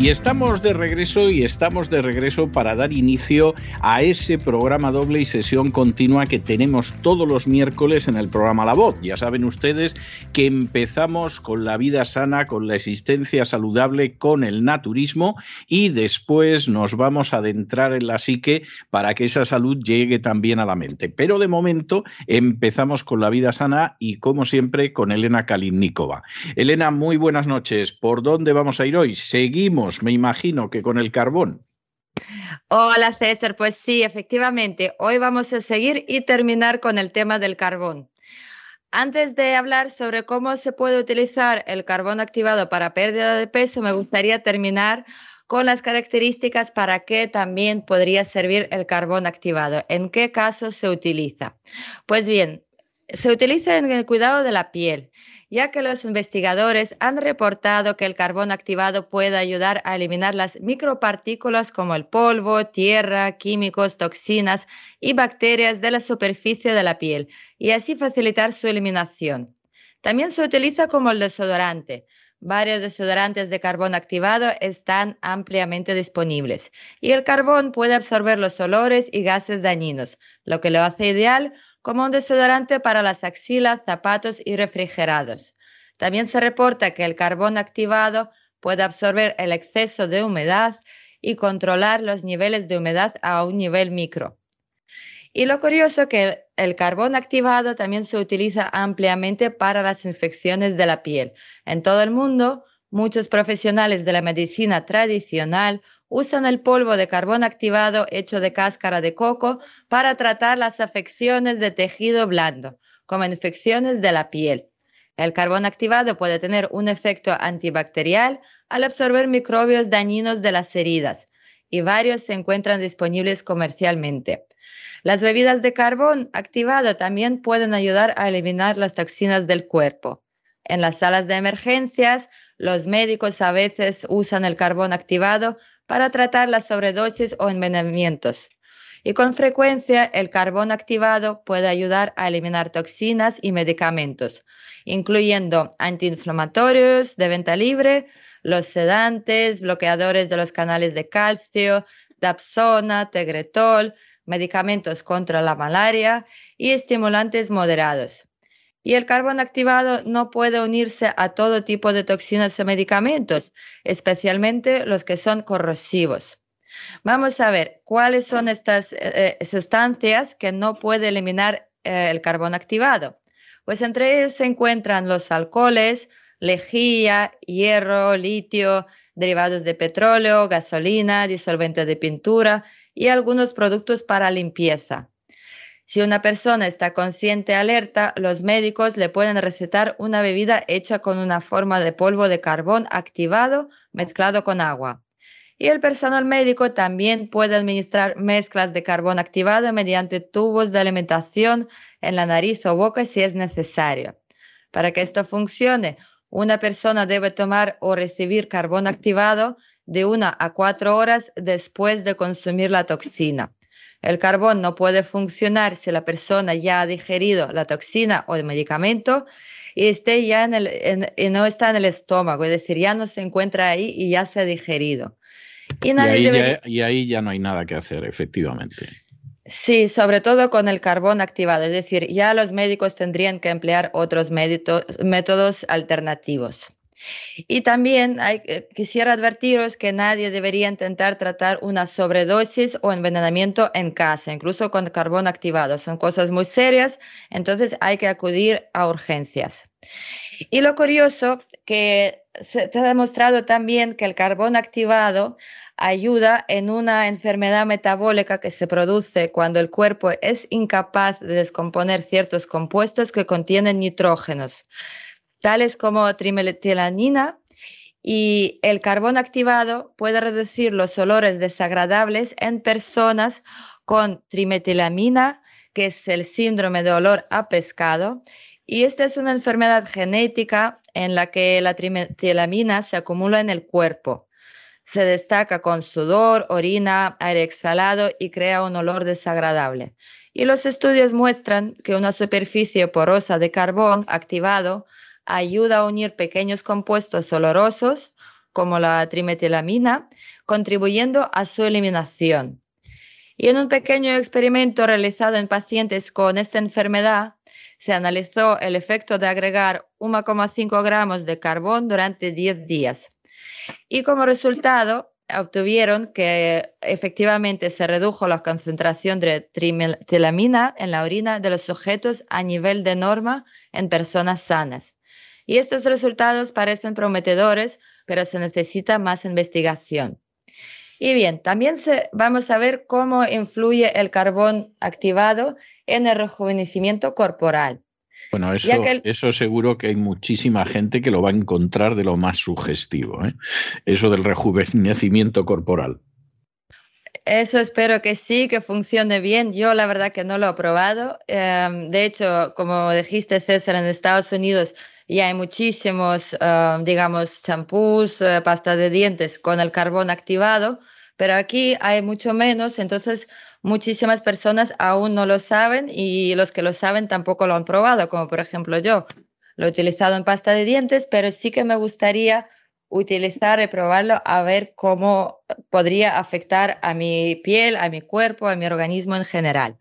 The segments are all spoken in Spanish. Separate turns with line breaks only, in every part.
Y estamos de regreso y estamos de regreso para dar inicio a ese programa doble y sesión continua que tenemos todos los miércoles en el programa La Voz. Ya saben ustedes que empezamos con la vida sana, con la existencia saludable, con el naturismo y después nos vamos a adentrar en la psique para que esa salud llegue también a la mente. Pero de momento empezamos con la vida sana y como siempre con Elena Kalinnikova. Elena, muy buenas noches. ¿Por dónde vamos a ir hoy? Seguimos me imagino que con el carbón.
Hola César, pues sí, efectivamente, hoy vamos a seguir y terminar con el tema del carbón. Antes de hablar sobre cómo se puede utilizar el carbón activado para pérdida de peso, me gustaría terminar con las características para qué también podría servir el carbón activado. ¿En qué casos se utiliza? Pues bien, se utiliza en el cuidado de la piel ya que los investigadores han reportado que el carbón activado puede ayudar a eliminar las micropartículas como el polvo, tierra, químicos, toxinas y bacterias de la superficie de la piel y así facilitar su eliminación. También se utiliza como el desodorante. Varios desodorantes de carbón activado están ampliamente disponibles y el carbón puede absorber los olores y gases dañinos, lo que lo hace ideal como un desodorante para las axilas, zapatos y refrigerados. También se reporta que el carbón activado puede absorber el exceso de humedad y controlar los niveles de humedad a un nivel micro. Y lo curioso que el carbón activado también se utiliza ampliamente para las infecciones de la piel. En todo el mundo, muchos profesionales de la medicina tradicional usan el polvo de carbón activado hecho de cáscara de coco para tratar las afecciones de tejido blando, como infecciones de la piel. El carbón activado puede tener un efecto antibacterial al absorber microbios dañinos de las heridas y varios se encuentran disponibles comercialmente. Las bebidas de carbón activado también pueden ayudar a eliminar las toxinas del cuerpo. En las salas de emergencias, los médicos a veces usan el carbón activado para tratar las sobredosis o envenenamientos. Y con frecuencia el carbón activado puede ayudar a eliminar toxinas y medicamentos, incluyendo antiinflamatorios de venta libre, los sedantes, bloqueadores de los canales de calcio, dapsona, tegretol, medicamentos contra la malaria y estimulantes moderados. Y el carbón activado no puede unirse a todo tipo de toxinas y medicamentos, especialmente los que son corrosivos. Vamos a ver cuáles son estas eh, eh, sustancias que no puede eliminar eh, el carbón activado. Pues entre ellos se encuentran los alcoholes, lejía, hierro, litio, derivados de petróleo, gasolina, disolventes de pintura y algunos productos para limpieza. Si una persona está consciente alerta, los médicos le pueden recetar una bebida hecha con una forma de polvo de carbón activado mezclado con agua. Y el personal médico también puede administrar mezclas de carbón activado mediante tubos de alimentación en la nariz o boca si es necesario. Para que esto funcione, una persona debe tomar o recibir carbón activado de una a cuatro horas después de consumir la toxina. El carbón no puede funcionar si la persona ya ha digerido la toxina o el medicamento y, esté ya en el, no está en el estómago, es decir, ya no se encuentra ahí y ya se ha digerido.
Y, ahí, ya, y ahí ya no hay nada que hacer, efectivamente.
Sí, sobre todo con el carbón activado, es decir, ya los médicos tendrían que emplear otros métodos alternativos. Y también eh, quisiera advertiros que nadie debería intentar tratar una sobredosis o envenenamiento en casa, incluso con carbón activado. Son cosas muy serias, entonces hay que acudir a urgencias. Y lo curioso que se ha demostrado también que el carbón activado ayuda en una enfermedad metabólica que se produce cuando el cuerpo es incapaz de descomponer ciertos compuestos que contienen nitrógenos tales como trimetilanina, y el carbón activado puede reducir los olores desagradables en personas con trimetilamina, que es el síndrome de olor a pescado. Y esta es una enfermedad genética en la que la trimetilamina se acumula en el cuerpo. Se destaca con sudor, orina, aire exhalado y crea un olor desagradable. Y los estudios muestran que una superficie porosa de carbón activado ayuda a unir pequeños compuestos olorosos como la trimetilamina, contribuyendo a su eliminación. Y en un pequeño experimento realizado en pacientes con esta enfermedad, se analizó el efecto de agregar 1,5 gramos de carbón durante 10 días. Y como resultado, obtuvieron que efectivamente se redujo la concentración de trimetilamina en la orina de los sujetos a nivel de norma en personas sanas. Y estos resultados parecen prometedores, pero se necesita más investigación. Y bien, también vamos a ver cómo influye el carbón activado en el rejuvenecimiento corporal.
Bueno, eso, eso seguro que hay muchísima gente que lo va a encontrar de lo más sugestivo, ¿eh? eso del rejuvenecimiento corporal.
Eso espero que sí, que funcione bien. Yo la verdad que no lo he probado. Em, de hecho, como dijiste César, en Estados Unidos y hay muchísimos, ah, digamos, champús, uh, pasta de dientes con el carbón activado, pero aquí hay mucho menos, entonces muchísimas personas aún no lo saben y los que lo saben tampoco lo han probado, como por ejemplo yo. Lo he utilizado en pasta de dientes, pero sí que me gustaría utilizar y probarlo a ver cómo podría afectar a mi piel, a mi cuerpo, a mi organismo en general.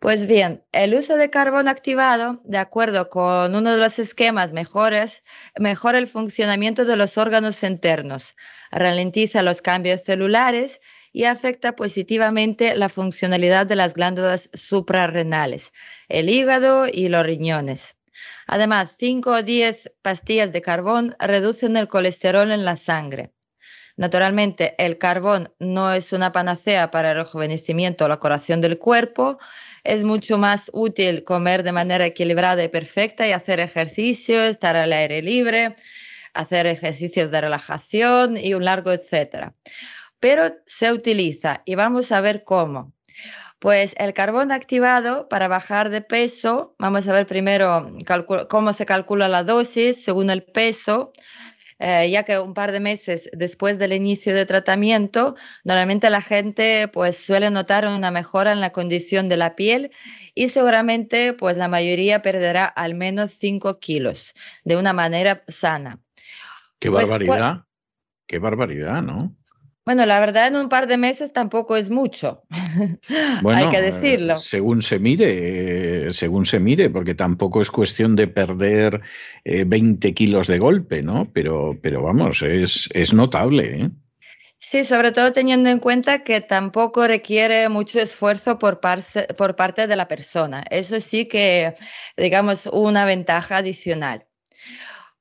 Pues bien, el uso de carbón activado, de acuerdo con uno de los esquemas mejores, mejora el funcionamiento de los órganos internos, ralentiza los cambios celulares y afecta positivamente la funcionalidad de las glándulas suprarrenales, el hígado y los riñones. Además, 5 o 10 pastillas de carbón reducen el colesterol en la sangre. Naturalmente, el carbón no es una panacea para el rejuvenecimiento o la curación del cuerpo, es mucho más útil comer de manera equilibrada y perfecta y hacer ejercicio, estar al aire libre, hacer ejercicios de relajación y un largo etcétera. Pero se utiliza y vamos a ver cómo. Pues el carbón activado para bajar de peso, vamos a ver primero cómo se calcula la dosis según el peso. Eh, ya que un par de meses después del inicio de tratamiento, normalmente la gente pues suele notar una mejora en la condición de la piel y seguramente pues la mayoría perderá al menos 5 kilos de una manera sana.
Qué pues, barbaridad, qué barbaridad, ¿no?
Bueno, la verdad en un par de meses tampoco es mucho, hay que decirlo.
Según se mire, según se mire, porque tampoco es cuestión de perder 20 eh, kilos de golpe, ¿no? Pero, pero vamos, es, es notable. ¿eh?
Sí, sobre todo teniendo en cuenta que tampoco requiere mucho esfuerzo por, por parte de la persona. Eso sí que, digamos, una ventaja adicional.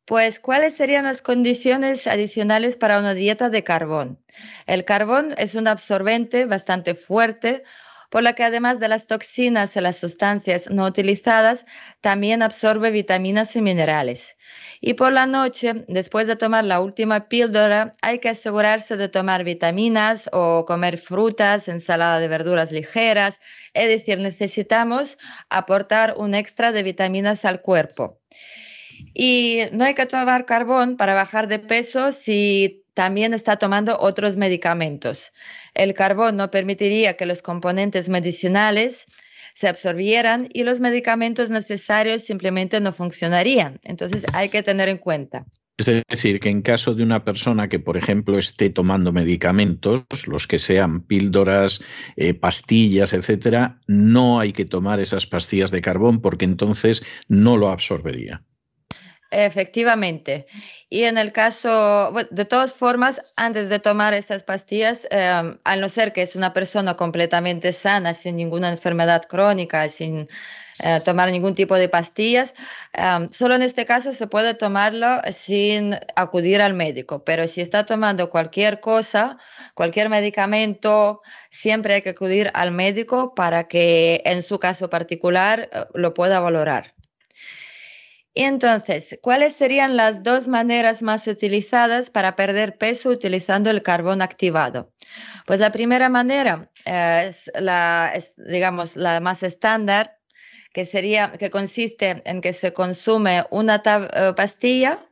Pues, ¿cuáles serían las condiciones adicionales para una dieta de carbón? El carbón es un absorbente bastante fuerte, por lo que además de las toxinas y las sustancias no utilizadas, también absorbe vitaminas y minerales. Y por la noche, después de tomar la última píldora, hay que asegurarse de tomar vitaminas o comer frutas, ensalada de verduras ligeras, es decir, necesitamos aportar un extra de vitaminas al cuerpo. Y no hay que tomar carbón para bajar de peso si también está tomando otros medicamentos. El carbón no permitiría que los componentes medicinales se absorbieran y los medicamentos necesarios simplemente no funcionarían. Entonces hay que tener en cuenta.
Es decir, que en caso de una persona que, por ejemplo, esté tomando medicamentos, los que sean píldoras, eh, pastillas, etcétera, no hay que tomar esas pastillas de carbón porque entonces no lo absorbería.
Efectivamente. Y en el caso, de todas formas, antes de tomar estas pastillas, eh, al no ser que es una persona completamente sana, sin ninguna enfermedad crónica, sin eh, tomar ningún tipo de pastillas, eh, solo en este caso se puede tomarlo sin acudir al médico. Pero si está tomando cualquier cosa, cualquier medicamento, siempre hay que acudir al médico para que en su caso particular lo pueda valorar. Entonces, ¿cuáles serían las dos maneras más utilizadas para perder peso utilizando el carbón activado? Pues la primera manera es la, digamos, la más estándar, que sería, que consiste en que se consume una eh, pastilla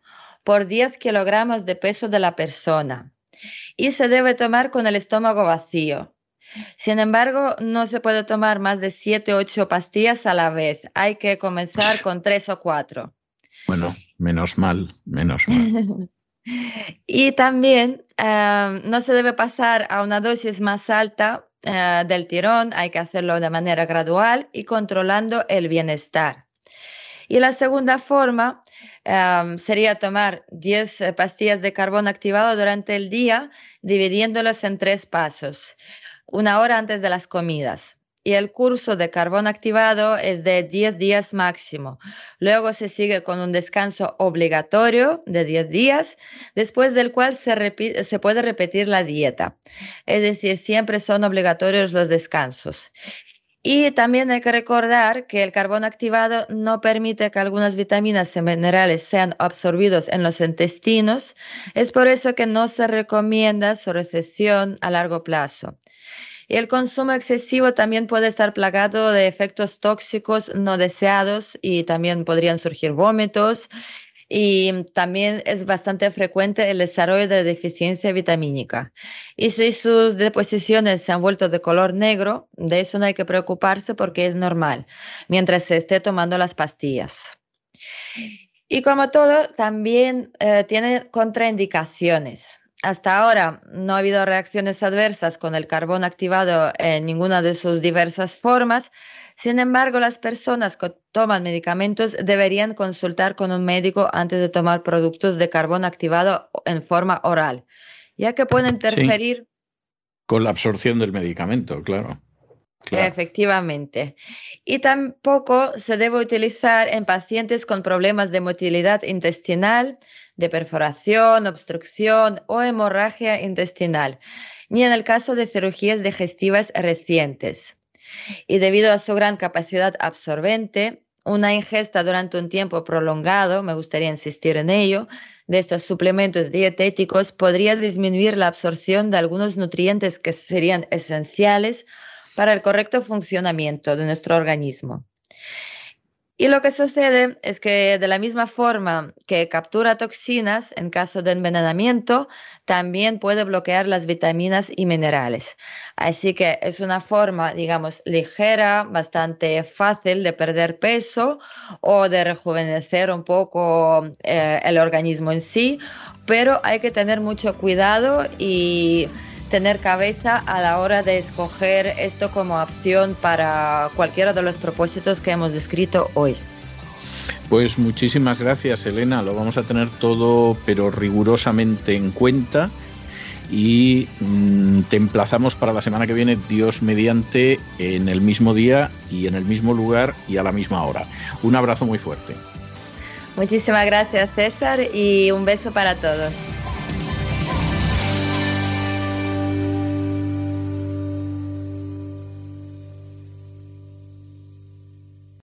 por 10 kilogramos de peso de la persona y se debe tomar con el estómago vacío. Sin embargo, no se puede tomar más de 7 o 8 pastillas a la vez. Hay que comenzar con 3 o 4.
Bueno, menos mal, menos mal.
y también eh, no se debe pasar a una dosis más alta eh, del tirón, hay que hacerlo de manera gradual y controlando el bienestar. Y la segunda forma eh, sería tomar 10 pastillas de carbón activado durante el día, dividiéndolas en tres pasos, una hora antes de las comidas y el curso de carbón activado es de 10 días máximo. Luego se sigue con un descanso obligatorio de 10 días, después del cual se, puede repetir la dieta. Es decir, siempre son obligatorios los descansos. Y también hay que recordar que el carbón activado no permite que algunas vitaminas y minerales sean absorbidos en los intestinos. Es por eso que no se recomienda su recepción a largo plazo. Y el consumo excesivo también puede estar plagado de efectos tóxicos no deseados y también podrían surgir vómitos. Y también es bastante frecuente el desarrollo de deficiencia vitamínica. Y si sus deposiciones se han vuelto de color negro, de eso no hay que preocuparse porque es normal, mientras se esté tomando las pastillas. Y como todo, también eh, tiene contraindicaciones. Hasta ahora no ha habido reacciones adversas con el carbón activado en ninguna de sus diversas formas. Sin embargo, las personas que toman medicamentos deberían consultar con un médico antes de tomar productos de carbón activado en forma oral, ya que pueden interferir.
Con la absorción del medicamento, claro.
Efectivamente. Y tampoco se debe utilizar en pacientes con problemas de motilidad intestinal, de perforación, obstrucción o hemorragia intestinal, ni en el caso de cirugías digestivas recientes. Y debido a su gran capacidad absorbente, una ingesta durante un tiempo prolongado, me gustaría insistir en ello, de estos suplementos dietéticos podría disminuir la absorción de algunos nutrientes que serían esenciales para el correcto funcionamiento de nuestro organismo. Y lo que sucede es que de la misma forma que captura toxinas en caso de envenenamiento, también puede bloquear las vitaminas y minerales. Así que es una forma, digamos, ligera, bastante fácil de perder peso o de rejuvenecer un poco eh, el organismo en sí, pero hay que tener mucho cuidado y tener cabeza a la hora de escoger esto como opción para cualquiera de los propósitos que hemos descrito hoy.
Pues muchísimas gracias, Elena. Lo vamos a tener todo, pero rigurosamente en cuenta. Y mm, te emplazamos para la semana que viene, Dios mediante, en el mismo día y en el mismo lugar y a la misma hora. Un abrazo muy fuerte.
Muchísimas gracias, César, y un beso para todos.